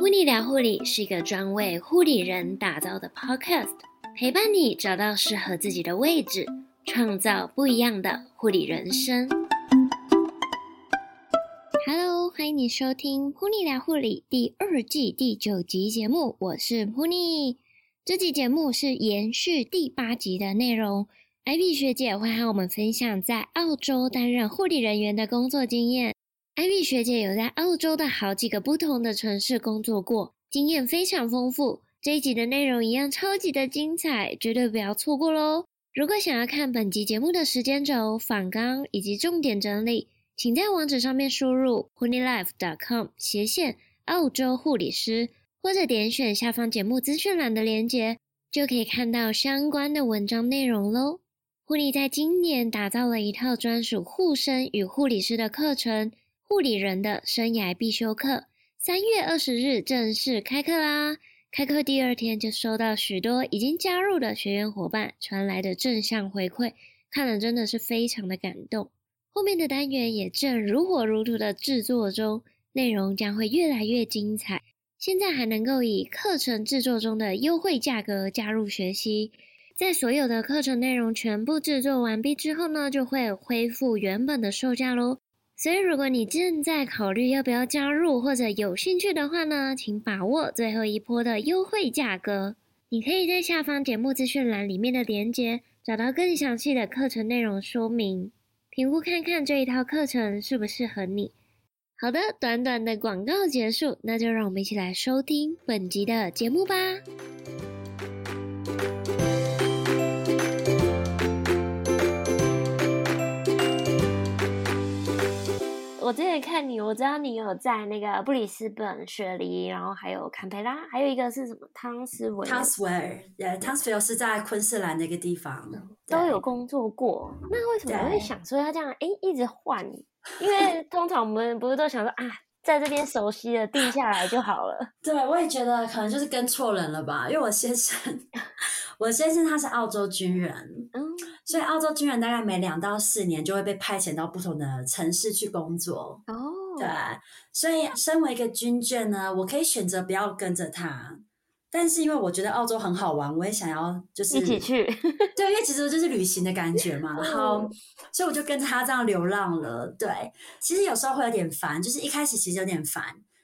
噗妮聊护理是一个专为护理人打造的 podcast，陪伴你找到适合自己的位置，创造不一样的护理人生。Hello，欢迎你收听噗妮聊护理第二季第九集节目，我是噗妮。这集节目是延续第八集的内容，Ivy 学姐会和我们分享在澳洲担任护理人员的工作经验。Ivy 学姐有在澳洲的好几个不同的城市工作过，经验非常丰富。这一集的内容一样超级的精彩，绝对不要错过喽！如果想要看本集节目的时间轴、访纲以及重点整理，请在网址上面输入 honeylife.com 斜线澳洲护理师，或者点选下方节目资讯栏的链接，就可以看到相关的文章内容喽。护理在今年打造了一套专属护生与护理师的课程。护理人的生涯必修课，三月二十日正式开课啦！开课第二天就收到许多已经加入的学员伙伴传来的正向回馈，看了真的是非常的感动。后面的单元也正如火如荼的制作中，内容将会越来越精彩。现在还能够以课程制作中的优惠价格加入学习，在所有的课程内容全部制作完毕之后呢，就会恢复原本的售价喽。所以，如果你正在考虑要不要加入，或者有兴趣的话呢，请把握最后一波的优惠价格。你可以在下方节目资讯栏里面的链接，找到更详细的课程内容说明，评估看看这一套课程适不适合你。好的，短短的广告结束，那就让我们一起来收听本集的节目吧。我之前看你，我知道你有在那个布里斯本、雪梨，然后还有坎培拉，还有一个是什么汤斯维尔？汤斯维尔，对，汤斯维尔是在昆士兰那个地方，都有工作过。那为什么会想说要这样？哎，一直换？因为通常我们不是都想说啊，在这边熟悉了，定下来就好了。对，我也觉得可能就是跟错人了吧，因为我先生，我先生他是澳洲军人。嗯。所以澳洲军人大概每两到四年就会被派遣到不同的城市去工作。哦，oh. 对，所以身为一个军眷呢，我可以选择不要跟着他，但是因为我觉得澳洲很好玩，我也想要就是一起去。对，因为其实就是旅行的感觉嘛。然后，所以我就跟着他这样流浪了。对，其实有时候会有点烦，就是一开始其实有点烦。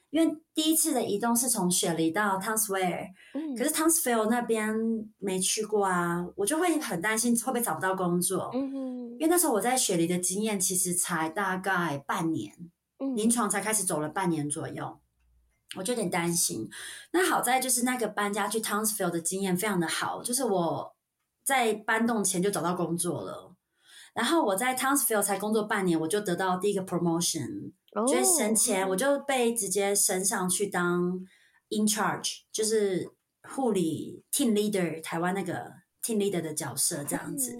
因为第一次的移动是从雪梨到汤斯维尔，嗯、可是 Townsville 那边没去过啊，我就会很担心会不会找不到工作。嗯、哼因为那时候我在雪梨的经验其实才大概半年，嗯、临床才开始走了半年左右，我就有点担心。那好在就是那个搬家去 Townsville 的经验非常的好，就是我在搬动前就找到工作了，然后我在 Townsville 才工作半年，我就得到第一个 promotion。就是升迁，我就被直接升上去当 in charge，就是护理 team leader，台湾那个 team leader 的角色这样子。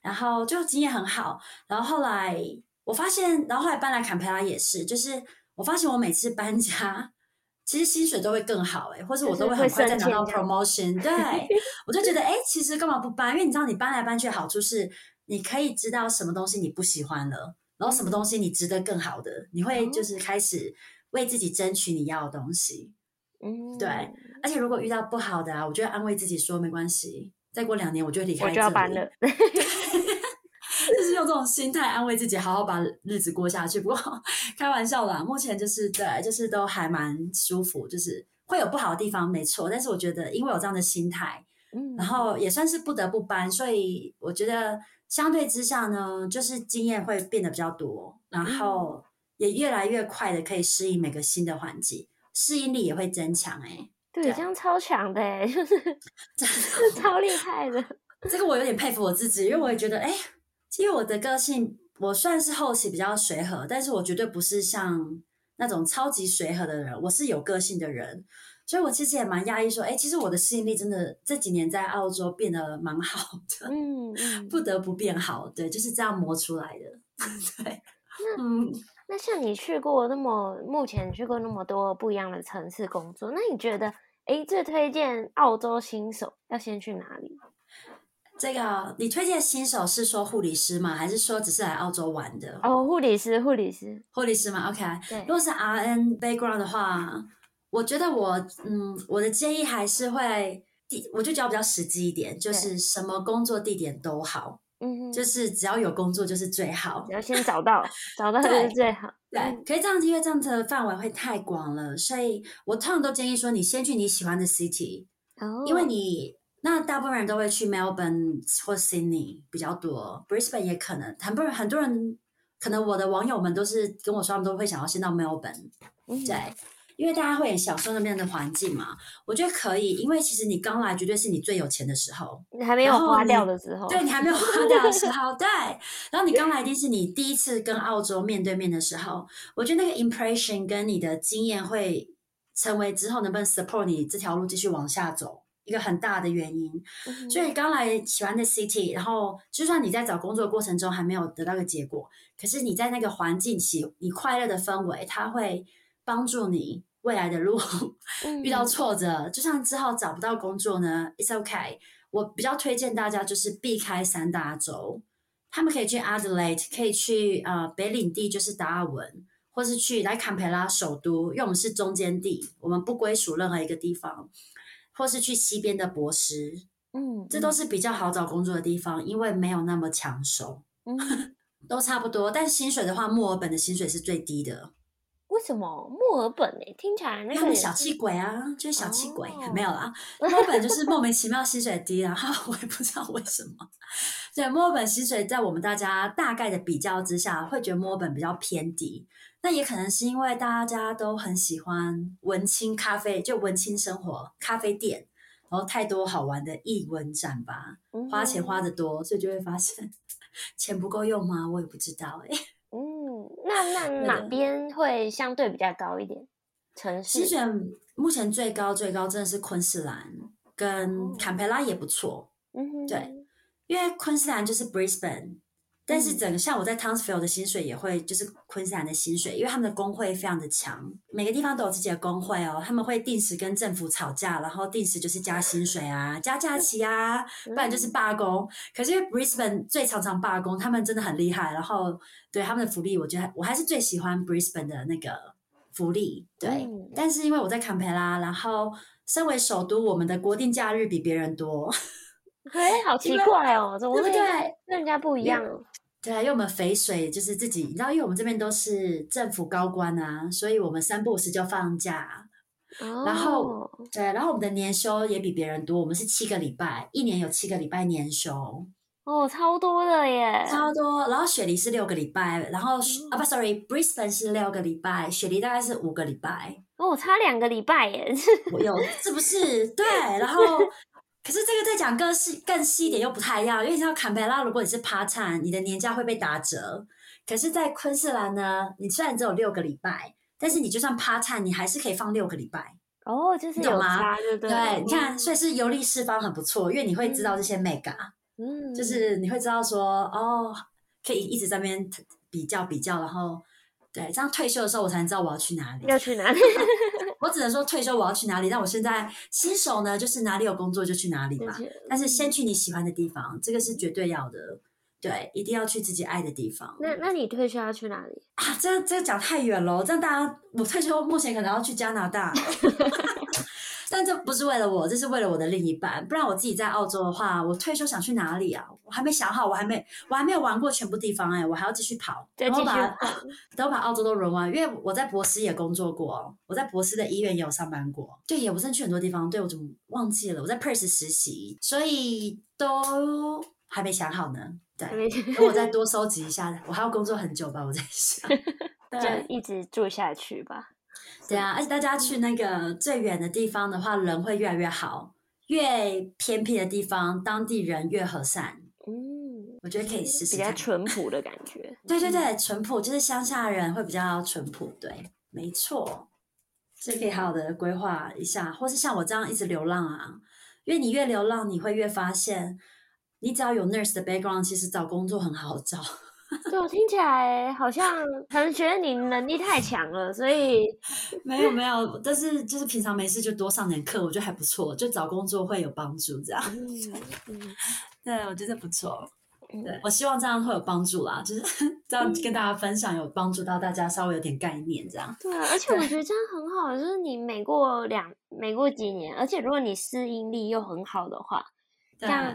然后就经验很好。然后后来我发现，然后后来搬来坎培拉也是，就是我发现我每次搬家，其实薪水都会更好诶，或者我都会很快再拿到 promotion。对，我就觉得诶，其实干嘛不搬？因为你知道，你搬来搬去的好处是，你可以知道什么东西你不喜欢了。然后什么东西你值得更好的，你会就是开始为自己争取你要的东西，嗯，对。而且如果遇到不好的啊，我就会安慰自己说没关系，再过两年我就会离开这里。我就要搬了，就是用这种心态安慰自己，好好把日子过下去。不过开玩笑啦，目前就是对，就是都还蛮舒服，就是会有不好的地方没错，但是我觉得因为有这样的心态，嗯，然后也算是不得不搬，所以我觉得。相对之下呢，就是经验会变得比较多，然后也越来越快的可以适应每个新的环境，适应力也会增强。哎，对，这样超强的，哎，就是 真的 超厉害的。这个我有点佩服我自己，因为我也觉得，哎，因为我的个性，我算是后期比较随和，但是我绝对不是像那种超级随和的人，我是有个性的人。所以，我其实也蛮讶异，说，哎，其实我的适应力真的这几年在澳洲变得蛮好的，嗯，嗯不得不变好，对，就是这样磨出来的，对。那，嗯，那像你去过那么，目前去过那么多不一样的城市工作，那你觉得，哎，最推荐澳洲新手要先去哪里？这个你推荐新手是说护理师吗？还是说只是来澳洲玩的？哦，护理师，护理师，护理师嘛，OK。对，如果是 RN background 的话。我觉得我嗯，我的建议还是会，地我就觉得比较实际一点，就是什么工作地点都好，嗯，就是只要有工作就是最好，你要先找到，找到就是最好。对，可以这样子，因为这样子的范围会太广了，所以我通常都建议说，你先去你喜欢的 city，哦，因为你那大部分人都会去 Melbourne 或 Sydney 比较多，Brisbane 也可能，很多人很多人，可能我的网友们都是跟我说，他们都会想要先到 Melbourne，嗯，对。因为大家会很享受那边的环境嘛，我觉得可以。因为其实你刚来，绝对是你最有钱的时候，你还没有花掉的时候，对，你还没有花掉的时候，对。然后你刚来一定是你第一次跟澳洲面对面的时候，我觉得那个 impression 跟你的经验会成为之后能不能 support 你这条路继续往下走一个很大的原因。嗯、所以刚来喜欢的 city，然后就算你在找工作的过程中还没有得到个结果，可是你在那个环境起你快乐的氛围，它会。帮助你未来的路 遇到挫折，嗯、就像之后找不到工作呢，It's okay。我比较推荐大家就是避开三大洲，他们可以去 Adelaide，可以去呃北领地，就是达尔文，或是去来坎培拉首都，因为我们是中间地，我们不归属任何一个地方，或是去西边的博斯，嗯，这都是比较好找工作的地方，因为没有那么抢手，嗯，都差不多。但薪水的话，墨尔本的薪水是最低的。为什么墨尔本诶？听起来那个小气鬼啊，就是小气鬼，哦、没有啦。墨尔本就是莫名其妙薪水低然后，我也不知道为什么。对，墨尔本薪水在我们大家大概的比较之下，会觉得墨尔本比较偏低。那也可能是因为大家都很喜欢文青咖啡，就文青生活咖啡店，然后太多好玩的艺文展吧，花钱花的多，所以就会发现 钱不够用吗？我也不知道诶、欸那那哪边会相对比较高一点？城市？其实目前最高最高真的是昆士兰跟坎培拉也不错。嗯哼，对，因为昆士兰就是 Brisbane。但是整个像我在 Townsville 的薪水也会就是昆士兰的薪水，因为他们的工会非常的强，每个地方都有自己的工会哦，他们会定时跟政府吵架，然后定时就是加薪水啊、加假期啊，不然就是罢工。可是因为 Brisbane 最常常罢工，他们真的很厉害，然后对他们的福利，我觉得我还是最喜欢 Brisbane 的那个福利。对，嗯、但是因为我在坎培拉，然后身为首都，我们的国定假日比别人多。哎，好奇怪哦，怎么会？跟人家不一样。对啊，因为我们肥水就是自己，你知道，因为我们这边都是政府高官啊，所以我们三不五时就放假。哦。然后，对，然后我们的年休也比别人多，我们是七个礼拜，一年有七个礼拜年休。哦，超多的耶！超多。然后雪梨是六个礼拜，然后、嗯、啊不，sorry，Brisbane 是六个礼拜，雪梨大概是五个礼拜。哦，差两个礼拜耶！我有，是不是？对，然后。可是这个再讲更细更细一点又不太一样，因为你知道坎培拉，如果你是 part time，你的年假会被打折。可是，在昆士兰呢，你虽然只有六个礼拜，但是你就算 part time，你还是可以放六个礼拜。哦，就是有差，对对？对，你看，所以是游历四方很不错，因为你会知道这些 mega，嗯，就是你会知道说，哦，可以一直在那边比较比较，然后。对，这样退休的时候我才能知道我要去哪里。要去哪里？我只能说退休我要去哪里。但我现在新手呢，就是哪里有工作就去哪里嘛。但是先去你喜欢的地方，这个是绝对要的。对，一定要去自己爱的地方。那那你退休要去哪里啊？这这讲太远了，这样大家我退休目前可能要去加拿大。但这不是为了我，这是为了我的另一半。不然我自己在澳洲的话，我退休想去哪里啊？我还没想好，我还没我还没有玩过全部地方哎、欸，我还要继续跑，对，继续跑，等我把澳洲都轮完。因为我在博斯也工作过，我在博斯的医院也有上班过。对，也不是去很多地方。对，我怎么忘记了？我在 Perth 实习，所以都还没想好呢。对，等我再多收集一下，我还要工作很久吧？我在想，就一直做下去吧。对啊，而且大家去那个最远的地方的话，人会越来越好；越偏僻的地方，当地人越和善。嗯，我觉得可以试试。比较淳朴的感觉。对 对对，淳朴就是乡下人会比较淳朴。对，没错，所以可以好好的规划一下，或是像我这样一直流浪啊。因为你越流浪，你会越发现，你只要有 nurse 的 background，其实找工作很好找。对，我听起来好像可能觉得你能力太强了，所以 没有没有，但是就是平常没事就多上点课，我觉得还不错，就找工作会有帮助这样。嗯嗯，对，我觉得不错。对，我希望这样会有帮助啦，就是 这样跟大家分享，有帮助到大家稍微有点概念这样。对啊，而且我觉得这样很好，就是你每过两每过几年，而且如果你适应力又很好的话，这样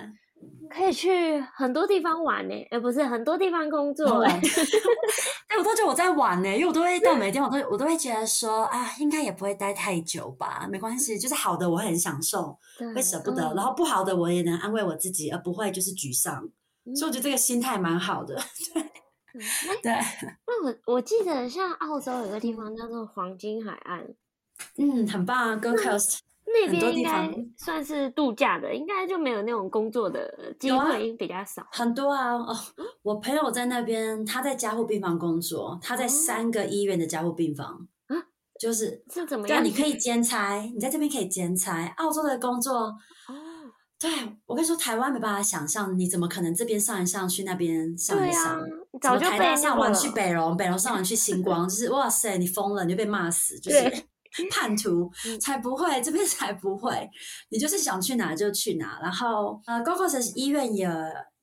可以去很多地方玩呢，而不是很多地方工作。哎，我都觉得我在玩呢，因为我都会到每天，我都我都会觉得说啊，应该也不会待太久吧，没关系，就是好的我很享受，会舍不得，嗯，然后不好的我也能安慰我自己，而不会就是沮丧。所以我觉得这个心态蛮好的，对，对。那我我记得像澳洲有个地方叫做黄金海岸，嗯，很棒啊，Gold Coast 那边应该算是度假的，应该就没有那种工作的机会，比较少。很多啊，哦，我朋友在那边，他在加护病房工作，他在三个医院的加护病房，啊，就是是怎么样？对，你可以兼差，你在这边可以兼差，澳洲的工作。对，我跟你说，台湾没办法想象，你怎么可能这边上一上去那边上一上？早就台大上完去北荣，北荣上完去星光，就是哇塞，你疯了，你就被骂死，就是叛徒才不会，这边才不会，你就是想去哪就去哪。然后呃，Gold Coast 医院也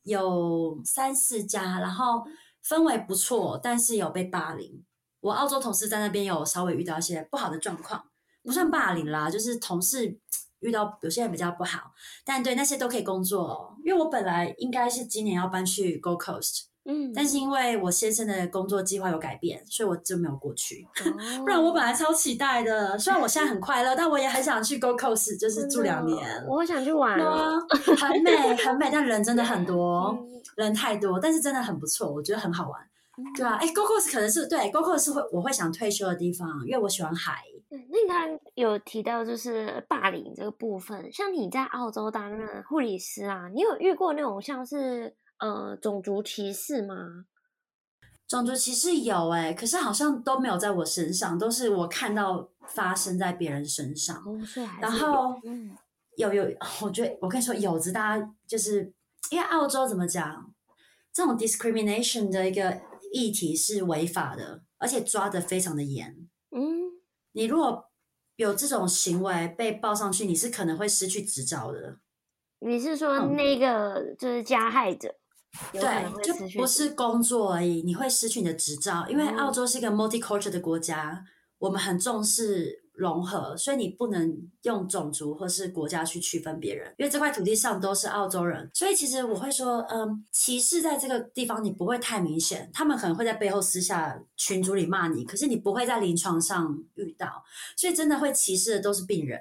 有三四家，然后氛围不错，但是有被霸凌。我澳洲同事在那边有稍微遇到一些不好的状况，不算霸凌啦，就是同事。遇到有些人比较不好，但对那些都可以工作哦。因为我本来应该是今年要搬去 Gold Coast，嗯，但是因为我先生的工作计划有改变，所以我就没有过去。哦、不然我本来超期待的，虽然我现在很快乐，但我也很想去 Gold Coast，就是住两年。我想去玩，很美很美，但人真的很多，人太多，但是真的很不错，我觉得很好玩。对啊，哎，Gold Coast 可能是对 Gold Coast 是会我会想退休的地方，因为我喜欢海。那你刚有提到就是霸凌这个部分，像你在澳洲担任护理师啊，你有遇过那种像是呃种族歧视吗？种族歧视有哎、欸，可是好像都没有在我身上，都是我看到发生在别人身上。然后有有，我觉得我跟你说，有子大家就是因为澳洲怎么讲，这种 discrimination 的一个议题是违法的，而且抓的非常的严。嗯。你如果有这种行为被报上去，你是可能会失去执照的。你是说那个就是加害者？嗯、对，就不是工作而已，你会失去你的执照，因为澳洲是一个 multicultural 的国家，我们很重视。融合，所以你不能用种族或是国家去区分别人，因为这块土地上都是澳洲人，所以其实我会说，嗯，歧视在这个地方你不会太明显，他们可能会在背后私下群组里骂你，可是你不会在临床上遇到，所以真的会歧视的都是病人，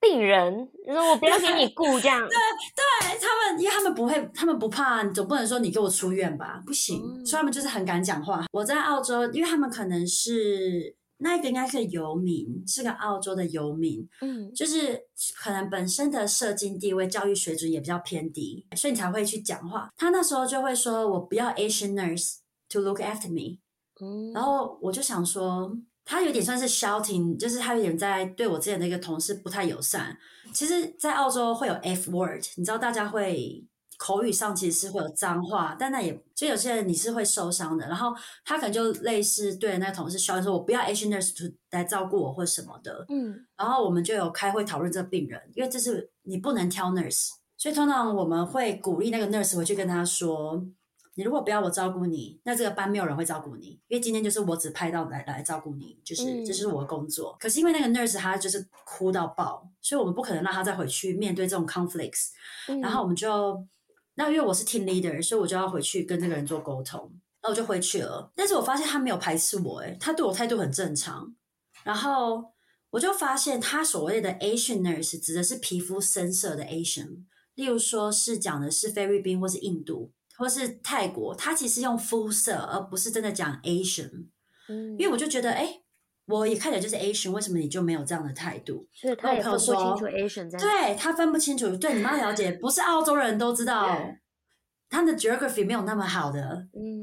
病人，你说我不要给你雇 这样，对对，他们因为他们不会，他们不怕，你总不能说你给我出院吧，不行，嗯，所以他们就是很敢讲话。我在澳洲，因为他们可能是。那个应该是游民，是个澳洲的游民，嗯，就是可能本身的社经地位、教育水准也比较偏低，所以你才会去讲话。他那时候就会说：“我不要 Asian nurse to look after me。”嗯，然后我就想说，他有点算是 shouting，就是他有点在对我之前的一个同事不太友善。其实，在澳洲会有 F word，你知道大家会。口语上其实是会有脏话，但那也就有些人你是会受伤的。然后他可能就类似对那个同事说：“我不要 Asian nurse 来照顾我或什么的。”嗯，然后我们就有开会讨论这个病人，因为这是你不能挑 nurse，所以通常我们会鼓励那个 nurse 回去跟他说：“你如果不要我照顾你，那这个班没有人会照顾你，因为今天就是我只派到来来照顾你，就是这、嗯就是我的工作。”可是因为那个 nurse 她就是哭到爆，所以我们不可能让她再回去面对这种 conflicts，嗯、然后我们就。那因为我是 team leader，所以我就要回去跟这个人做沟通。那我就回去了，但是我发现他没有排斥我，诶，他对我态度很正常。然后我就发现他所谓的 Asian nurse 指的是皮肤深色的 Asian，例如说是讲的是菲律宾或是印度或是泰国，他其实用肤色而不是真的讲 Asian。嗯，因为我就觉得，诶。我一看起来就是 Asian，为什么你就没有这样的态度？所以他也分不清楚 Asian 在。对，他分不清楚，对，你妈了解，不是澳洲人都知道，他们的 geography 没有那么好的。嗯。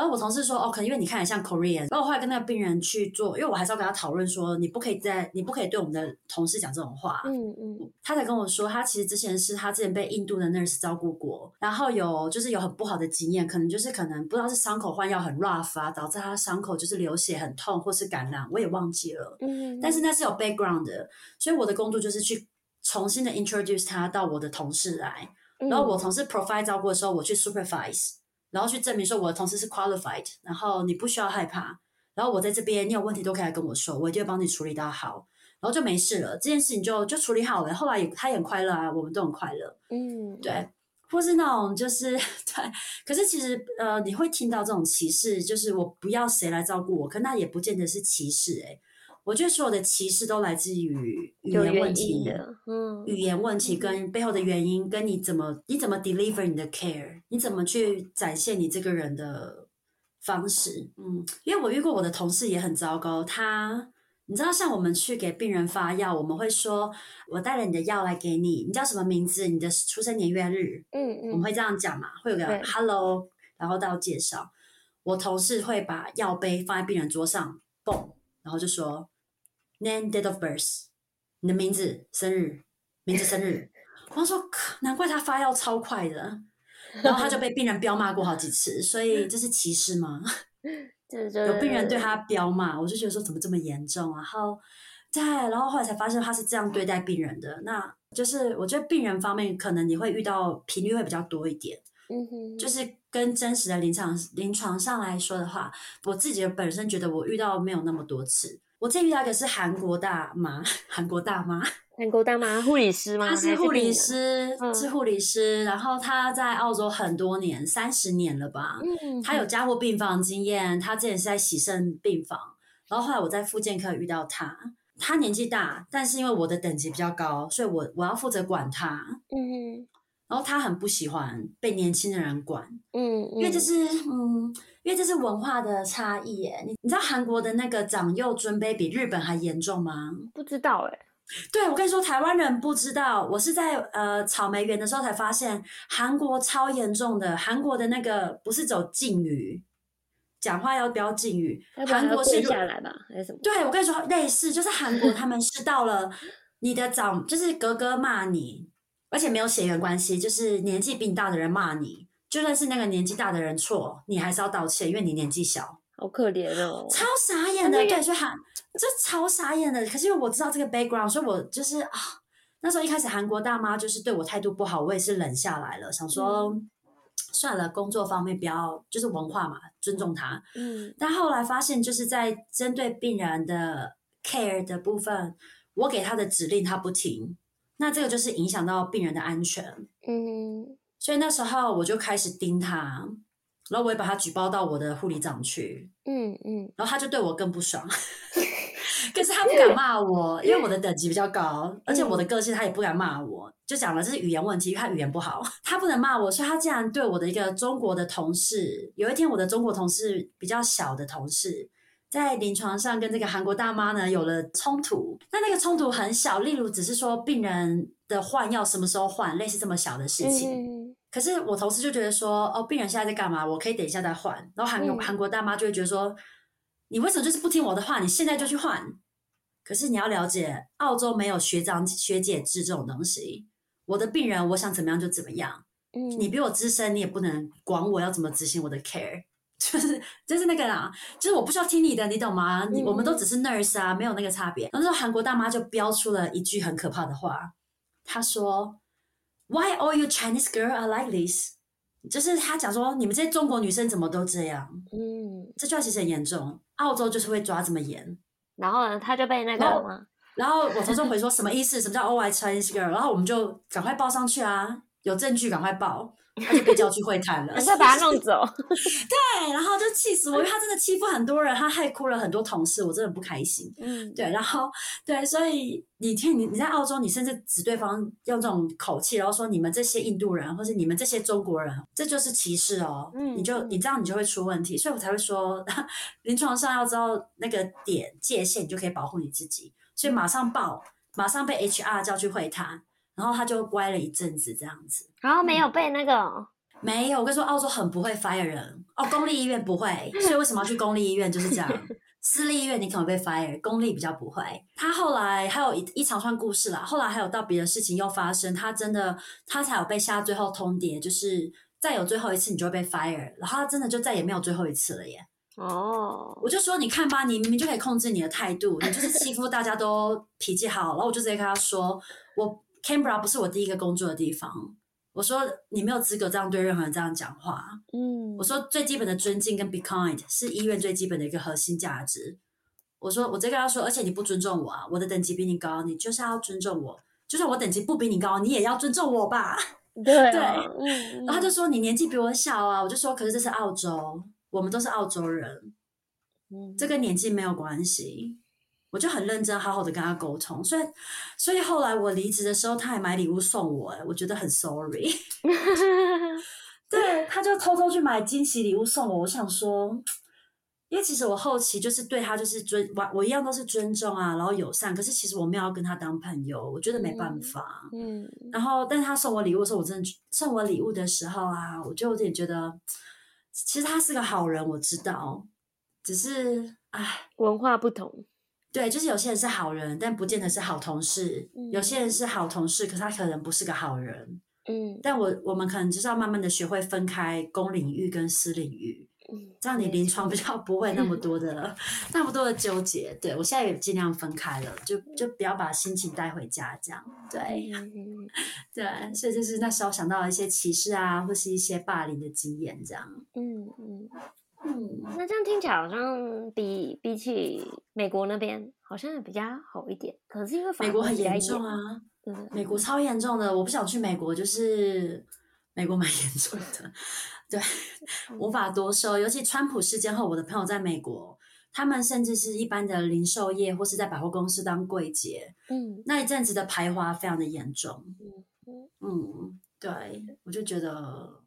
然后我同事说，哦，可能因为你看起来像 Korean。然后我后来跟那个病人去做，因为我还是要跟他讨论说，你不可以在，你不可以对我们的同事讲这种话。嗯嗯。他才跟我说，他其实之前是他之前被印度的 nurse 照顾过，然后有就是有很不好的经验，可能就是可能不知道是伤口换药很 rough 啊，导致他伤口就是流血很痛，或是感染，我也忘记了。嗯。但是那是有 background 的，所以我的工作就是去重新的 introduce 他到我的同事来。然后我同事 provide 照顾的时候，我去 supervise，然后去证明说我的同事是 qualified，然后你不需要害怕，然后我在这边，你有问题都可以来跟我说，我一定会帮你处理到好，然后就没事了，这件事情就就处理好了。后来也他也很快乐啊，我们都很快乐，嗯，对，或是那种就是 对，可是其实呃，你会听到这种歧视，就是我不要谁来照顾我，可那也不见得是歧视诶、欸我觉得所有的歧视都来自于语言问题，嗯，语言问题跟背后的原因，跟你怎么你怎么 deliver 你的 care，你怎么去展现你这个人的方式，嗯，因为我遇过我的同事也很糟糕，他你知道像我们去给病人发药，我们会说我带了你的药来给你，你叫什么名字，你的出生年月日，嗯嗯，我们会这样讲嘛，会有个 hello，然后到介绍，我同事会把药杯放在病人桌上，嘣。然后就说，name date of birth，你的名字、生日、名字、生日。我说，难怪他发药超快的。然后他就被病人彪骂过好几次，所以这是歧视吗？有病人对他彪骂，我就觉得说怎么这么严重啊？然后，对，然后后来才发现他是这样对待病人的。那就是我觉得病人方面可能你会遇到频率会比较多一点。嗯哼，就是跟真实的临床临床上来说的话，我自己本身觉得我遇到没有那么多次。我这遇到一个是韩国大妈，韩国大妈，韩国大妈护理师吗？她是护理师，是，护理师。然后她在澳洲很多年，三十年了吧。嗯，她有加护病房经验，她之前是在洗肾病房。然后后来我在复健科遇到她，她年纪大，但是因为我的等级比较高，所以我我要负责管她。嗯。然后他很不喜欢被年轻的人管，嗯，嗯，因为这是嗯，因为这是文化的差异耶。你你知道韩国的那个长幼尊卑比日本还严重吗？不知道哎。对，我跟你说，台湾人不知道。我是在呃草莓园的时候才发现，韩国超严重的。韩国的那个不是走敬语，讲话要标敬语。韩国是下来吧，还是什么？对，我跟你说，类似就是韩国他们是到了你的长，就是哥哥骂你。而且没有血缘关系，就是年纪比你大的人骂你，就算是那个年纪大的人错，你还是要道歉，因为你年纪小。好可怜哦，超傻眼的，对，所以韩这超傻眼的。可是因为我知道这个 background，所以我就是啊，那时候一开始韩国大妈就是对我态度不好，我也是冷下来了，想说、嗯、算了，工作方面不要，就是文化嘛，尊重他。嗯，但后来发现就是在针对病人的 care 的部分，我给他的指令他不听。那这个就是影响到病人的安全，嗯，所以那时候我就开始盯他，然后我也把他举报到我的护理长去，嗯嗯，然后他就对我更不爽，可是他不敢骂我，因为我的等级比较高，而且我的个性他也不敢骂我，就讲了这是语言问题，因为他语言不好，他不能骂我，所以他竟然对我的一个中国的同事，有一天我的中国同事比较小的同事。在临床上跟这个韩国大妈呢有了冲突，那那个冲突很小，例如只是说病人的换药什么时候换，类似这么小的事情。嗯、可是我同事就觉得说，哦，病人现在在干嘛？我可以等一下再换。然后韩国、嗯、韩国大妈就会觉得说，你为什么就是不听我的话？你现在就去换。可是你要了解，澳洲没有学长学姐制这种东西。我的病人，我想怎么样就怎么样。嗯、你比我资深，你也不能管我要怎么执行我的 care。就是就是那个啦，就是我不需要听你的，你懂吗？你、嗯、我们都只是 nurse 啊，没有那个差别。然后韩国大妈就飙出了一句很可怕的话，她说：“Why all you Chinese girl are like this？” 就是她讲说，你们这些中国女生怎么都这样？嗯，这句话其实很严重。澳洲就是会抓这么严。然后呢，她就被那个？然后我同事回说什么意思？什么叫 all white Chinese girl？然后我们就赶快报上去啊，有证据赶快报。他就被叫去会谈了，再把他弄走。对，然后就气死我，因为他真的欺负很多人，他害哭了很多同事，我真的不开心。嗯，对，然后对，所以你听你你在澳洲，你甚至指对方用这种口气，然后说你们这些印度人，或是你们这些中国人，这就是歧视哦。嗯，你就你这样你就会出问题，所以我才会说，临床上要知道那个点界限，你就可以保护你自己。所以马上报，马上被 HR 叫去会谈。然后他就乖了一阵子，这样子。然后没有被那个、嗯，没有。我跟你说，澳洲很不会 fire 人哦，公立医院不会，所以为什么要去公立医院？就是这样。私立医院你可能被 fire，公立比较不会。他后来还有一一长串故事啦，后来还有到别的事情又发生，他真的他才有被下最后通牒，就是再有最后一次你就会被 fire，然后他真的就再也没有最后一次了耶。哦，我就说你看吧，你明明就可以控制你的态度，你就是欺负大家都脾气好，然后我就直接跟他说我。Canberra 不是我第一个工作的地方，我说你没有资格这样对任何人这样讲话。嗯，我说最基本的尊敬跟 be kind 是医院最基本的一个核心价值。我说我这个要说，而且你不尊重我啊，我的等级比你高，你就是要尊重我。就算我等级不比你高，你也要尊重我吧。对、啊、对，嗯，然后他就说你年纪比我小啊，我就说可是这是澳洲，我们都是澳洲人，嗯，这跟年纪没有关系。我就很认真好好的跟他沟通，所以所以后来我离职的时候，他还买礼物送我，哎，我觉得很 sorry。对，他就偷偷去买惊喜礼物送我，我想说。因为其实我后期就是对他就是尊我我一样都是尊重啊，然后友善。可是其实我没有要跟他当朋友，我觉得没办法。嗯。嗯，然后，但是他送我礼物的时候，我真的送我礼物的时候啊，我就有点觉得，其实他是个好人，我知道。只是，唉，文化不同。对，就是有些人是好人，但不见得是好同事。嗯。有些人是好同事，可是他可能不是个好人。嗯。但我我们可能就是要慢慢的学会分开公领域跟私领域。这样你临床比较不会那么多的 那么多的纠结。对，我现在也尽量分开了，就就不要把心情带回家，这样。对，对，所以就是那时候想到了一些歧视啊，或是一些霸凌的经验，这样。嗯嗯嗯。那这样听起来好像比比起美国那边好像也比较好一点，可是因为美国很严重啊，美国超严重的，我不想去美国，就是美国蛮严重的。对，无法多说。尤其川普事件后，我的朋友在美国，他们甚至是一般的零售业或是在百货公司当柜姐，嗯，那一阵子的排华非常的严重，嗯嗯，对，我就觉得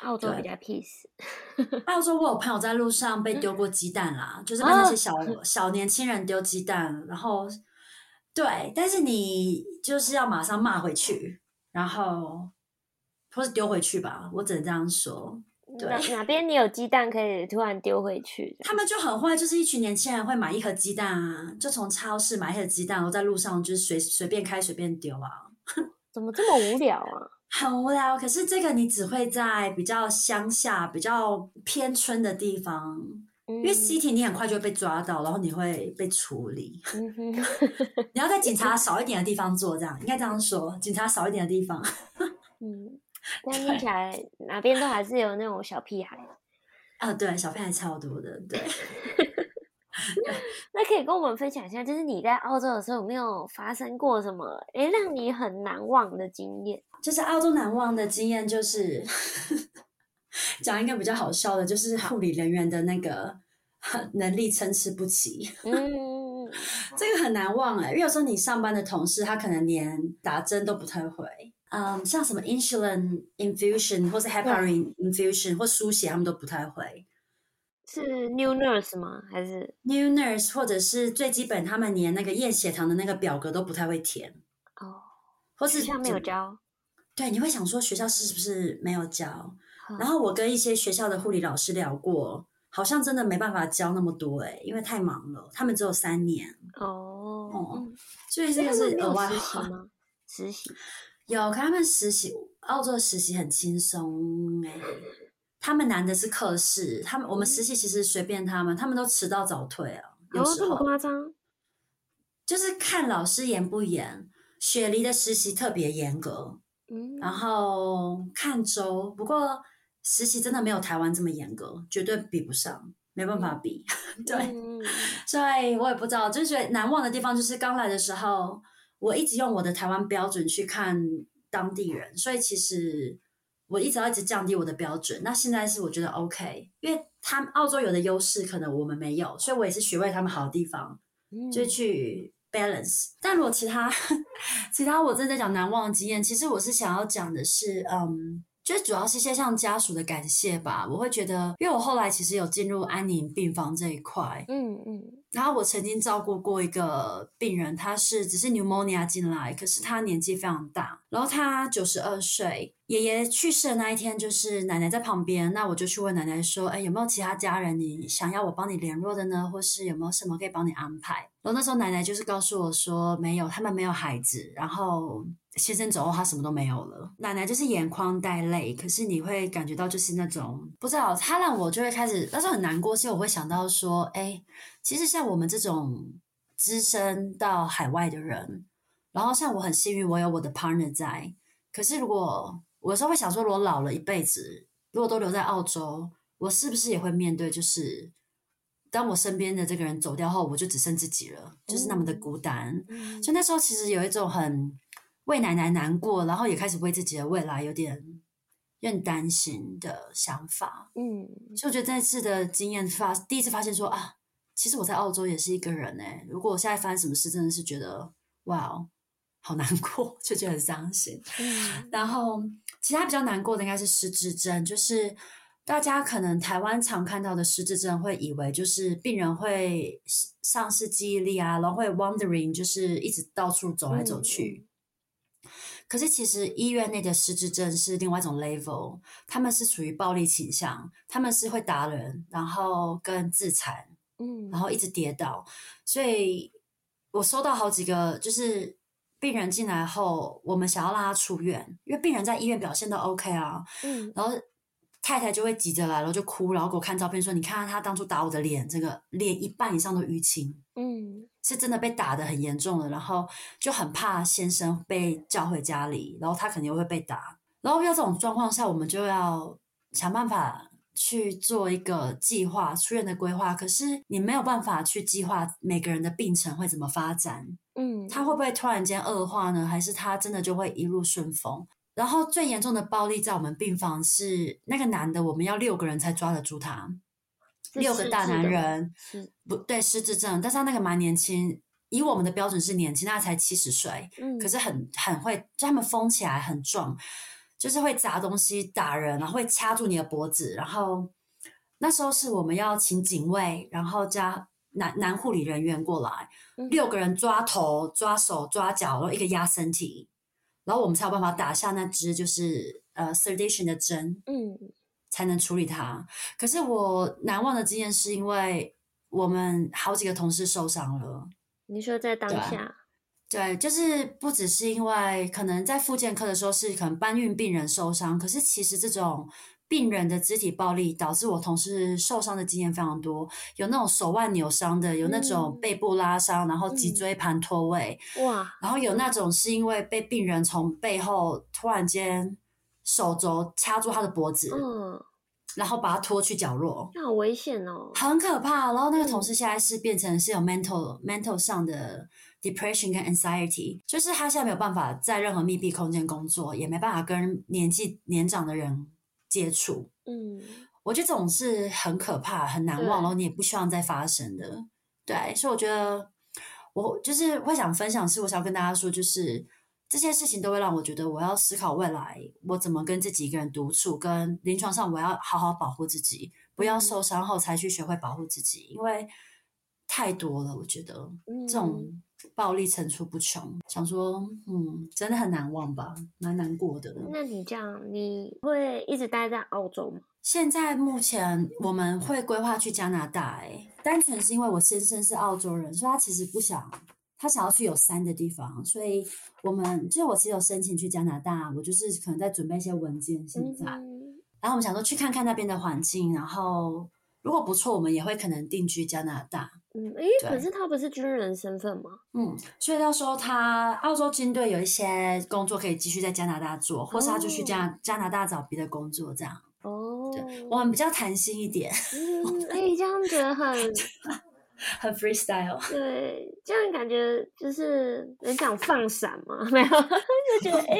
澳洲比较 peace。澳洲我有朋友在路上被丢过鸡蛋啦，就是跟那些小、哦、小年轻人丢鸡蛋，然后对，但是你就是要马上骂回去，然后。或是丢回去吧，我只能这样说。对，哪哪边你有鸡蛋可以突然丢回去？他们就很坏，就是一群年轻人会买一盒鸡蛋啊，就从超市买一盒鸡蛋，然后在路上就是随随便开随便丢啊。怎么这么无聊啊？很无聊。可是这个你只会在比较乡下、比较偏村的地方，嗯、因为 city 你很快就会被抓到，然后你会被处理。嗯、你要在警察 少一点的地方做，这样应该这样说，警察少一点的地方。嗯。但听起来哪边都还是有那种小屁孩啊，对，小屁孩超多的，对。那可以跟我们分享一下，就是你在澳洲的时候有没有发生过什么诶让你很难忘的经验？就是澳洲难忘的经验，就是 讲一个比较好笑的，就是护理人员的那个能力参差不齐。嗯，这个很难忘哎，因为有时候你上班的同事，他可能连打针都不太会。嗯，um, 像什么 insulin infusion 或是 heparin infusion 或输血，他们都不太会。是 new nurse 吗？还是 new nurse？或者是最基本，他们连那个验血糖的那个表格都不太会填。哦，oh, 或是学校没有教。对，你会想说学校是不是没有教？Oh. 然后我跟一些学校的护理老师聊过，好像真的没办法教那么多哎、欸，因为太忙了，他们只有三年。哦，oh. 哦，所以这个是额外吗？实习。有，可他们实习，澳洲的实习很轻松哎。他们难的是课室，他们我们实习其实随便他们，他们都迟到早退啊。有时候这么夸张？就是看老师严不严。雪梨的实习特别严格，嗯，然后看州。不过实习真的没有台湾这么严格，绝对比不上，没办法比。嗯、对，嗯、所以我也不知道，就是觉得难忘的地方，就是刚来的时候。我一直用我的台湾标准去看当地人，所以其实我一直要一直降低我的标准。那现在是我觉得 OK，因为他们澳洲有的优势可能我们没有，所以我也是学会他们好的地方，就去 balance。但如果其他 其他我正在讲难忘的经验，其实我是想要讲的是，嗯，就主要是一些像家属的感谢吧。我会觉得，因为我后来其实有进入安宁病房这一块，嗯嗯。然后我曾经照顾过一个病人，他是只是 pneumonia 进来，可是他年纪非常大，然后他九十二岁。爷爷去世的那一天，就是奶奶在旁边，那我就去问奶奶说：“哎，有没有其他家人你想要我帮你联络的呢？或是有没有什么可以帮你安排？”然后那时候奶奶就是告诉我说：“没有，他们没有孩子。”然后先生走后，他什么都没有了。奶奶就是眼眶带泪，可是你会感觉到就是那种不知道，他让我就会开始那时候很难过，所以我会想到说：“哎，其实像我们这种资深到海外的人，然后像我很幸运，我有我的 partner 在，可是如果……”我有时候会想说，我老了一辈子，如果都留在澳洲，我是不是也会面对，就是当我身边的这个人走掉后，我就只剩自己了，就是那么的孤单。嗯、所以那时候其实有一种很为奶奶难过，然后也开始为自己的未来有点有点担心的想法。嗯，所以我觉得这次的经验发第一次发现说啊，其实我在澳洲也是一个人哎、欸。如果我现在发生什么事，真的是觉得哇，好难过，就觉得很伤心。嗯，然后其他比较难过的应该是失智症，就是大家可能台湾常看到的失智症，会以为就是病人会丧失记忆力啊，然后会 wandering，就是一直到处走来走去。嗯、可是其实医院内的失智症是另外一种 level，他们是属于暴力倾向，他们是会打人，然后跟自残，嗯，然后一直跌倒。所以我收到好几个就是。病人进来后，我们想要让他出院，因为病人在医院表现都 OK 啊。嗯，然后太太就会急着来，然后就哭，然后给我看照片说：“你看看他当初打我的脸，这个脸一半以上都淤青，嗯，是真的被打得很严重了。然后就很怕先生被叫回家里，然后他肯定会被打。然后要这种状况下，我们就要想办法。”去做一个计划，出院的规划，可是你没有办法去计划每个人的病程会怎么发展，嗯，他会不会突然间恶化呢？还是他真的就会一路顺风？然后最严重的暴力在我们病房是那个男的，我们要六个人才抓得住他，六个大男人，不对，失智症，但是他那个蛮年轻，以我们的标准是年轻，他才七十岁，嗯，可是很很会，就他们疯起来很壮。就是会砸东西、打人，然后会掐住你的脖子。然后那时候是我们要请警卫，然后加男男护理人员过来，六个人抓头、抓手、抓脚，然后一个压身体，然后我们才有办法打下那支就是呃 sedation 的针，嗯，才能处理它。可是我难忘的经验是因为我们好几个同事受伤了。你说在当下？对，就是不只是因为可能在复健科的时候是可能搬运病人受伤，可是其实这种病人的肢体暴力导致我同事受伤的经验非常多，有那种手腕扭伤的，有那种背部拉伤，嗯、然后脊椎盘脱位，哇、嗯，然后有那种是因为被病人从背后突然间手肘掐住他的脖子，嗯，然后把他拖去角落，那好危险哦，很可怕。然后那个同事现在是变成是有 mental、嗯、mental 上的。Depression 跟 anxiety，就是他现在没有办法在任何密闭空间工作，也没办法跟年纪年长的人接触。嗯，我觉得这种是很可怕、很难忘，然后你也不希望再发生的。对，所以我觉得我就是会想分享，是我想要跟大家说，就是这些事情都会让我觉得我要思考未来，我怎么跟自己一个人独处，跟临床上我要好好保护自己，不要受伤后才去学会保护自己，因为太多了，我觉得这种。暴力层出不穷，想说，嗯，真的很难忘吧，蛮难过的。那你这样，你会一直待在澳洲吗？现在目前我们会规划去加拿大，哎，单纯是因为我先生是澳洲人，所以他其实不想，他想要去有山的地方，所以我们就是我其实有申请去加拿大，我就是可能在准备一些文件，现在，嗯、然后我们想说去看看那边的环境，然后如果不错，我们也会可能定居加拿大。嗯，诶，可是他不是军人身份吗？嗯，所以到时候他澳洲军队有一些工作可以继续在加拿大做，或是他就去加、哦、加拿大找别的工作这样。哦，对，我们比较弹性一点。嗯，哎，这样觉得很 很 freestyle。对，这样感觉就是很想放闪嘛，没有，就觉得哎，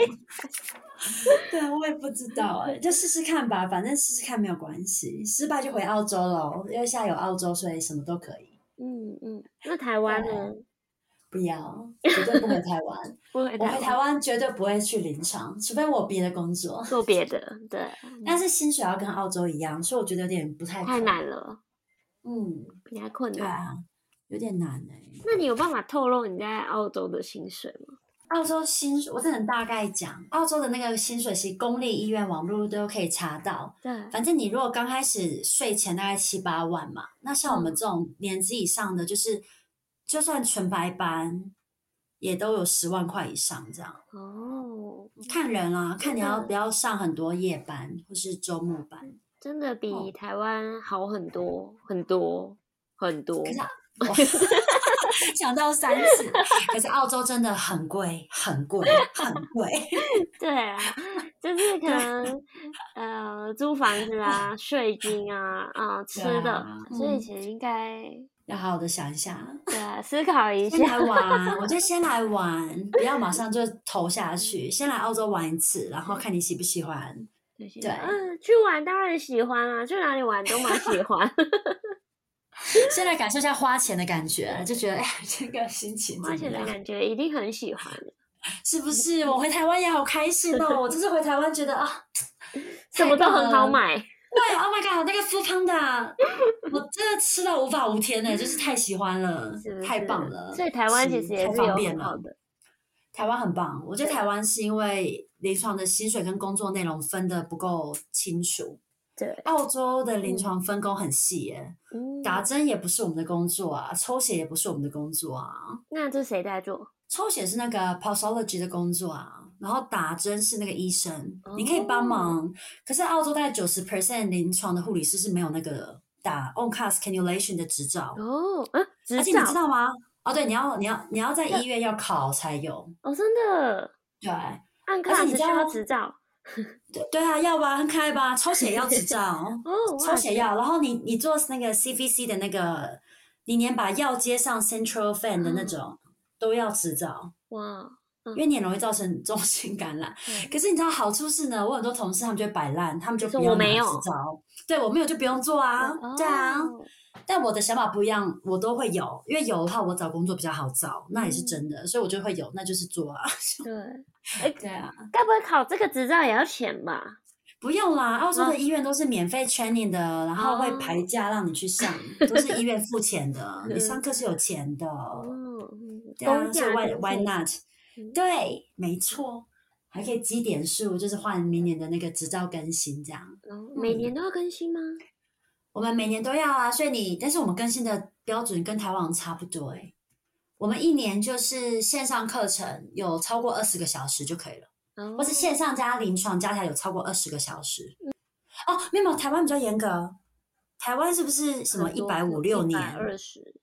对啊，我也不知道哎，就试试看吧，反正试试看没有关系，失败就回澳洲喽，因为现在有澳洲，所以什么都可以。嗯嗯，那台湾呢？不要，绝对不回台湾。不回台湾，我回台湾绝对不会去临床，除非我别的工作做别的。对，但是薪水要跟澳洲一样，所以我觉得有点不太太难了。嗯，比较困难。对啊，有点难哎。那你有办法透露你在澳洲的薪水吗？澳洲薪水，我只能大概讲，澳洲的那个薪水是公立医院网络都可以查到。对，反正你如果刚开始税前大概七八万嘛，那像我们这种年资以上的，就是、嗯、就算纯白班，也都有十万块以上这样。哦，看人啊，看你要不要上很多夜班或是周末班，真的比台湾好很多很多很多。想到三次，可是澳洲真的很贵，很贵，很贵。对啊，就是可能呃租房子啊、税金啊、啊、呃、吃的，啊、所以其实应该要好好的想一下，对啊，思考一下。先来玩，我就先来玩，不要马上就 投下去，先来澳洲玩一次，然后看你喜不喜欢。对，嗯，去玩当然喜欢啊，去哪里玩都蛮喜欢。先来感受一下花钱的感觉，就觉得哎，这个心情花钱的感觉一定很喜欢。是不是？我回台湾也好开心哦！我这次回台湾觉得啊，什么都很好买。对，Oh my god，那个 foodpanda，我真的吃到无法无天呢，就是太喜欢了，是是太棒了。所以台湾其实也是有变好的。台湾很棒，我觉得台湾是因为临床的薪水跟工作内容分得不够清楚。对，澳洲的临床分工很细耶，嗯、打针也不是我们的工作啊，抽血也不是我们的工作啊。那这谁在做？抽血是那个 pathology 的工作啊，然后打针是那个医生，哦、你可以帮忙。可是澳洲大概九十 percent 临床的护理师是没有那个打 on-cast cannulation 的执照哦，啊，而且你知道吗？哦，对，你要你要你要在医院要考才有哦，真的，对，按 cast 需要执照，对对啊，要吧，很可爱吧，抽血要执照哦，抽血要，然后你你做那个 CVC 的那个，你连把药接上 central fan 的那种。嗯都要执照哇，嗯、因为你很容易造成 中性感染。嗯、可是你知道好处是呢，我很多同事他们就会摆烂，他们就不用拿执照。对，我没有就不用做啊，哦、对啊。但我的想法不一样，我都会有，因为有的话我找工作比较好找，那也是真的，嗯、所以我就会有，那就是做啊。对，哎，对啊，该不会考这个执照也要钱吧？不用啦，澳洲的医院都是免费 training 的，哦、然后会排假让你去上，哦、都是医院付钱的，你上课是有钱的。哦，对啊，所以 why why not？对，没错，还可以积点数，就是换明年的那个执照更新这样。哦，每年都要更新吗？嗯、我们每年都要啊，所以你，但是我们更新的标准跟台湾差不多诶。我们一年就是线上课程有超过二十个小时就可以了。或是线上加临床加起来有超过二十个小时，嗯、哦，没有，台湾比较严格。台湾是不是什么一百五六年？二十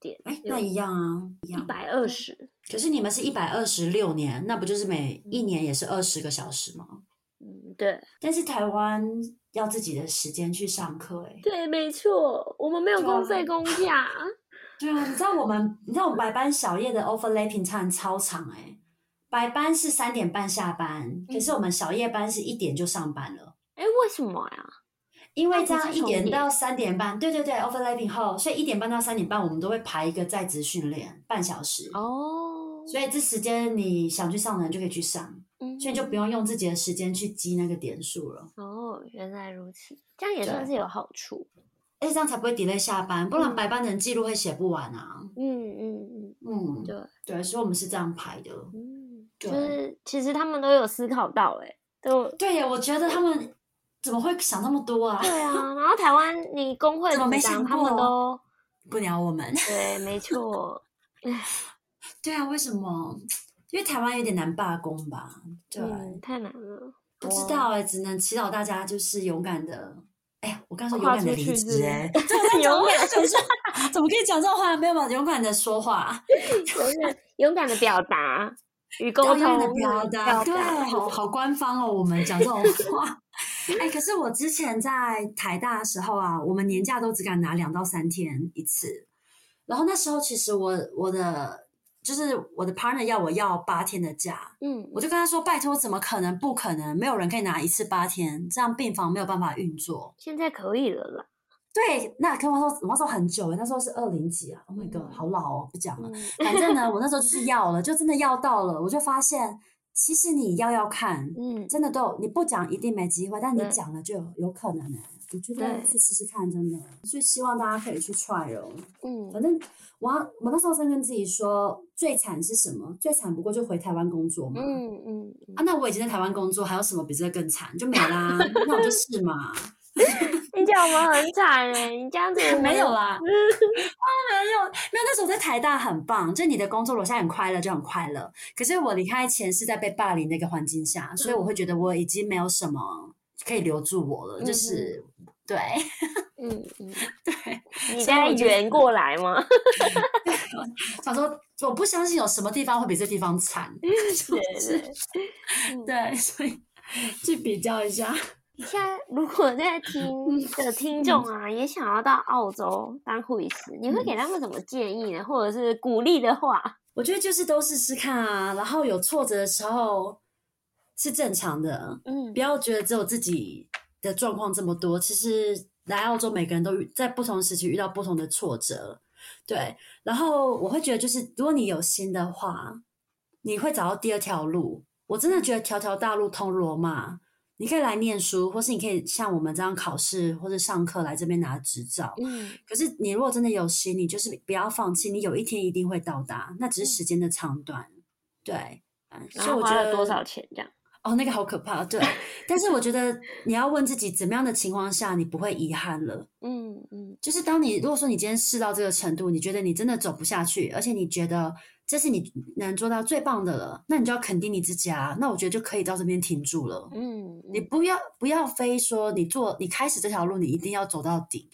点？哎，那一样啊，一样。一百二十。可是你们是一百二十六年，那不就是每一年也是二十个小时吗？嗯，对。但是台湾要自己的时间去上课，哎。对，没错，我们没有公费公假。对啊，你知道我们，你知道我们白班小夜的 overlapping time 超长，哎。白班是三点半下班，可是我们小夜班是一点就上班了。哎、嗯，为什么呀？因为这样一点到三点半，对对对，overlapping 后，所以一点半到三点半，我们都会排一个在职训练半小时。哦，所以这时间你想去上的人就可以去上，嗯，所以就不用用自己的时间去积那个点数了。哦，原来如此，这样也算是有好处。而且这样才不会 delay 下班，不然白班的人记录会写不完啊。嗯嗯嗯嗯，对对，所以我们是这样排的。嗯。就是其实他们都有思考到，哎，都对呀。我觉得他们怎么会想那么多啊？对啊。然后台湾你工会怎么没想过？他们都不鸟我们。对，没错。对啊，为什么？因为台湾有点难罢工吧？对，太难了。不知道哎，只能祈祷大家就是勇敢的。哎呀，我刚说勇敢的离职，哎，勇敢的说，怎么可以讲这种话？没有吧？勇敢的说话，勇敢勇敢的表达。与沟通的表达，对，好好官方哦。我们讲这种话，哎，可是我之前在台大的时候啊，我们年假都只敢拿两到三天一次。然后那时候其实我我的就是我的 partner 要我要八天的假，嗯，我就跟他说，拜托，怎么可能？不可能，没有人可以拿一次八天，这样病房没有办法运作。现在可以了啦。对，那跟我说，我那时候很久了，那时候是二零几啊，Oh my god，好老哦，不讲了。反正呢，我那时候就是要了，就真的要到了，我就发现，其实你要要看，嗯，真的都有，你不讲一定没机会，但你讲了就有，有可能诶。我觉得去试试看，真的，所以希望大家可以去 try 哦。嗯，反正我我那时候在跟自己说，最惨是什么？最惨不过就回台湾工作嘛。嗯嗯啊，那我已经在台湾工作，还有什么比这个更惨？就没啦，那我就试嘛。你讲我们很惨哎，你这样子 没有啦，啊没有，没有。那时候在台大很棒，就你的工作，我现在很快乐，就很快乐。可是我离开前是在被霸凌的一个环境下，所以我会觉得我已经没有什么可以留住我了，就是对，嗯嗯，对。你现在圆过来吗？想说我不相信有什么地方会比这地方惨，对对对，对，所以。去比较一下。现在如果在听的听众啊，也想要到澳洲当护理师，你会给他们什么建议呢？或者是鼓励的话？我觉得就是都试试看啊，然后有挫折的时候是正常的，嗯，不要觉得只有自己的状况这么多。其实来澳洲，每个人都在不同时期遇到不同的挫折，对。然后我会觉得，就是如果你有心的话，你会找到第二条路。我真的觉得条条大路通罗马。你可以来念书，或是你可以像我们这样考试或者上课来这边拿执照。嗯，可是你如果真的有心，你就是不要放弃，你有一天一定会到达，那只是时间的长短。对，所以我觉得多少钱这样？哦，那个好可怕。对，但是我觉得你要问自己，怎么样的情况下你不会遗憾了？嗯嗯，就是当你如果说你今天试到这个程度，你觉得你真的走不下去，而且你觉得。这是你能做到最棒的了，那你就要肯定你自己啊。那我觉得就可以到这边停住了。嗯，你不要不要非说你做你开始这条路，你一定要走到底，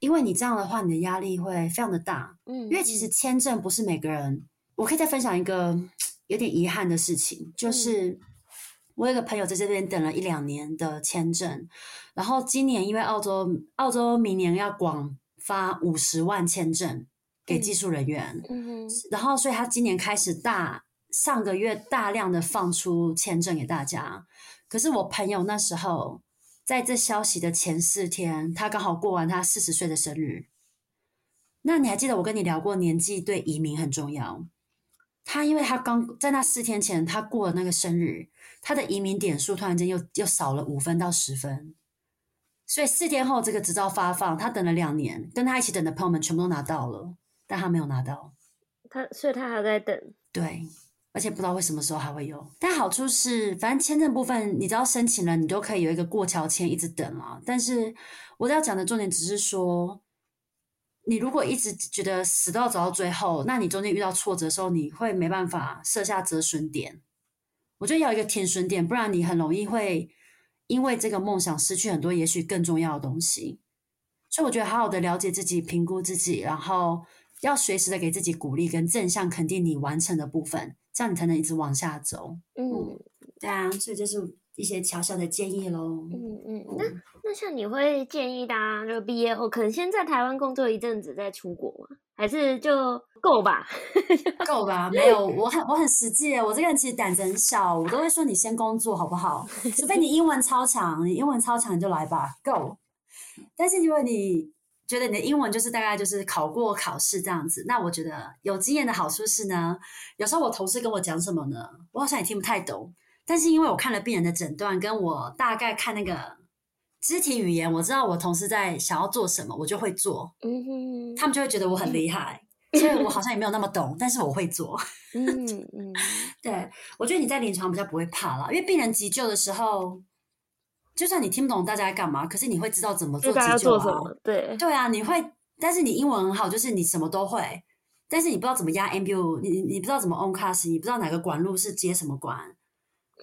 因为你这样的话，你的压力会非常的大。嗯，因为其实签证不是每个人。我可以再分享一个 有点遗憾的事情，就是我有个朋友在这边等了一两年的签证，然后今年因为澳洲澳洲明年要广发五十万签证。给技术人员，嗯，然后所以他今年开始大上个月大量的放出签证给大家。可是我朋友那时候在这消息的前四天，他刚好过完他四十岁的生日。那你还记得我跟你聊过年纪对移民很重要？他因为他刚在那四天前他过了那个生日，他的移民点数突然间又又少了五分到十分，所以四天后这个执照发放，他等了两年，跟他一起等的朋友们全部都拿到了。但他没有拿到，他所以他还在等。对，而且不知道为什么时候还会有。但好处是，反正签证部分你只要申请了，你都可以有一个过桥签，一直等啊。但是我要讲的重点只是说，你如果一直觉得死都要走到最后，那你中间遇到挫折的时候，你会没办法设下止损点。我觉得要一个停损点，不然你很容易会因为这个梦想失去很多也许更重要的东西。所以我觉得好好的了解自己，评估自己，然后。要随时的给自己鼓励跟正向肯定你完成的部分，这样你才能一直往下走。嗯，对啊，所以这是一些小小的建议喽。嗯嗯，那那像你会建议大家就毕业后可能先在台湾工作一阵子再出国吗？还是就够吧？够吧？没有，我很我很实际。我这个人其实胆子很小，我都会说你先工作好不好？除非你英文超强，你英文超强你就来吧，Go。但是因为你。觉得你的英文就是大概就是考过考试这样子，那我觉得有经验的好处是呢，有时候我同事跟我讲什么呢，我好像也听不太懂，但是因为我看了病人的诊断，跟我大概看那个肢体语言，我知道我同事在想要做什么，我就会做。嗯哼，他们就会觉得我很厉害，所以我好像也没有那么懂，但是我会做。嗯嗯，对，我觉得你在临床比较不会怕啦，因为病人急救的时候。就算你听不懂大家在干嘛，可是你会知道怎么做急救啊。对对啊，你会，但是你英文很好，就是你什么都会，但是你不知道怎么压 ambulance，你你不知道怎么 on cast，你不知道哪个管路是接什么管，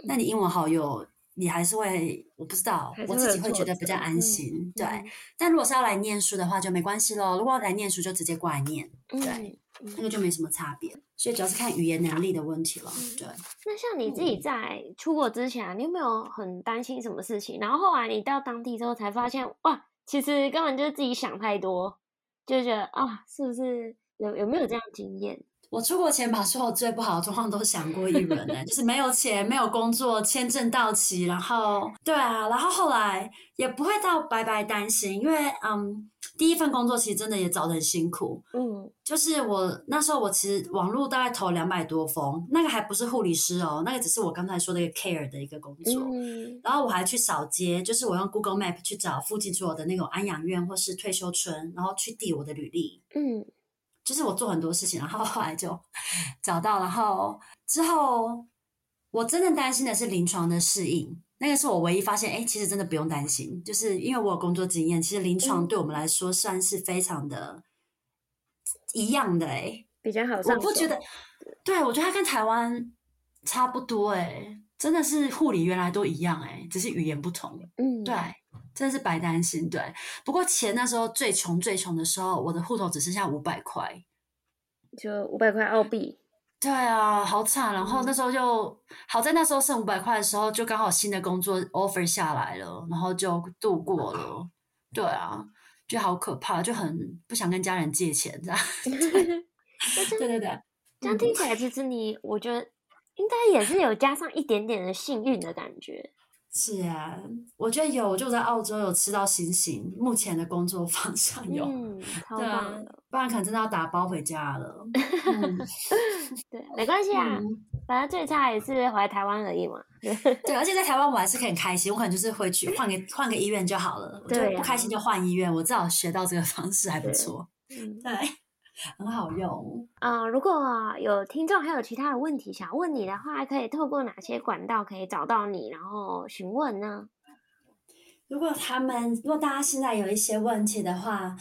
那你英文好有，你还是会，我不知道，我自己会觉得比较安心。嗯、对、嗯，但如果是要来念书的话就没关系咯。如果要来念书就直接过来念，对。嗯那个就没什么差别，所以主要是看语言能力的问题了。对，那像你自己在出国之前，你有没有很担心什么事情？然后后来你到当地之后才发现，哇，其实根本就是自己想太多，就觉得啊，是不是有有没有这样经验？我出国前把所有最不好的状况都想过一轮呢，就是没有钱、没有工作、签证到期，然后对啊，然后后来也不会到白白担心，因为嗯，第一份工作其实真的也找得很辛苦，嗯，就是我那时候我其实网络大概投两百多封，那个还不是护理师哦，那个只是我刚才说的一个 care 的一个工作，嗯，然后我还去扫街，就是我用 Google Map 去找附近所有的那种安养院或是退休村，然后去递我的履历，嗯。就是我做很多事情，然后后来就 找到，然后之后我真的担心的是临床的适应，那个是我唯一发现，哎，其实真的不用担心，就是因为我有工作经验，其实临床对我们来说算是非常的一样的，哎，比较好。我不觉得，对，我觉得它跟台湾差不多，哎，真的是护理原来都一样，哎，只是语言不同，嗯，对。真的是白担心，对。不过钱那时候最穷最穷的时候，我的户头只剩下五百块，就五百块澳币。对啊，好惨。然后那时候就好在那时候剩五百块的时候，就刚好新的工作 offer 下来了，然后就度过了。对啊，就好可怕，就很不想跟家人借钱这样。对对对，这样听起来其实你，我觉得应该也是有加上一点点的幸运的感觉。是啊，我觉得有，就在澳洲有吃到星星。目前的工作方向有，嗯，超棒的，对，不然可能真的要打包回家了。嗯、对，没关系啊，嗯、反正最差也是回台湾而已嘛。对，而且在台湾我还是很开心，我可能就是回去换个换个医院就好了。对、啊，我就不开心就换医院，我至少学到这个方式还不错。嗯，对。很好用啊、呃！如果有听众还有其他的问题想问你的话，可以透过哪些管道可以找到你，然后询问呢？如果他们，如果大家现在有一些问题的话，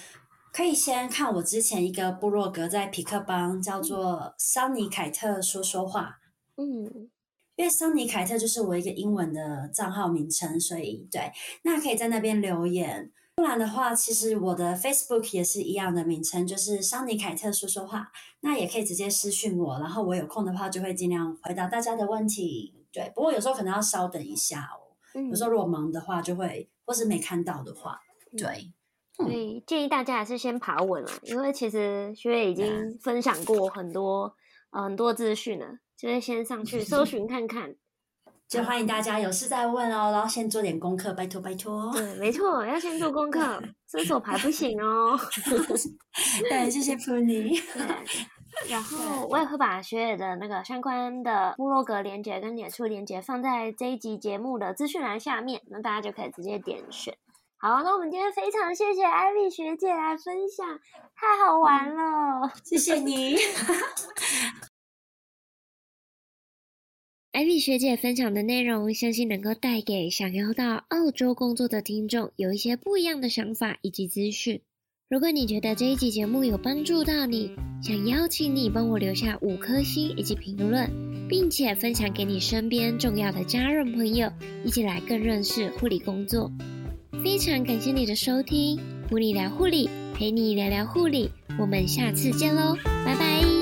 可以先看我之前一个部落格在皮克邦，叫做桑尼凯特说说话。嗯，因为桑尼凯特就是我一个英文的账号名称，所以对，那可以在那边留言。不然的话，其实我的 Facebook 也是一样的名称，就是桑尼凯特说说话。那也可以直接私讯我，然后我有空的话就会尽量回答大家的问题。对，不过有时候可能要稍等一下哦。嗯，有时候如果忙的话，就会或是没看到的话，对。所以、嗯、建议大家还是先爬稳了，因为其实学姐已经分享过很多、嗯呃、很多资讯了，就是先上去 搜寻看看。就欢迎大家有事再问哦，然后先做点功课，拜托拜托。对，没错，要先做功课，伸手牌不行哦。对，谢谢 Puni。然后我也会把学姐的那个相关的部落格连接跟脸书连接放在这一集节目的资讯栏下面，那大家就可以直接点选。好，那我们今天非常谢谢艾米学姐来分享，太好玩了，谢谢你。艾米学姐分享的内容，相信能够带给想要到澳洲工作的听众有一些不一样的想法以及资讯。如果你觉得这一集节目有帮助到你，想邀请你帮我留下五颗星以及评论，并且分享给你身边重要的家人朋友，一起来更认识护理工作。非常感谢你的收听，噗妮聊护理，陪你聊聊护理，我们下次见喽，拜拜。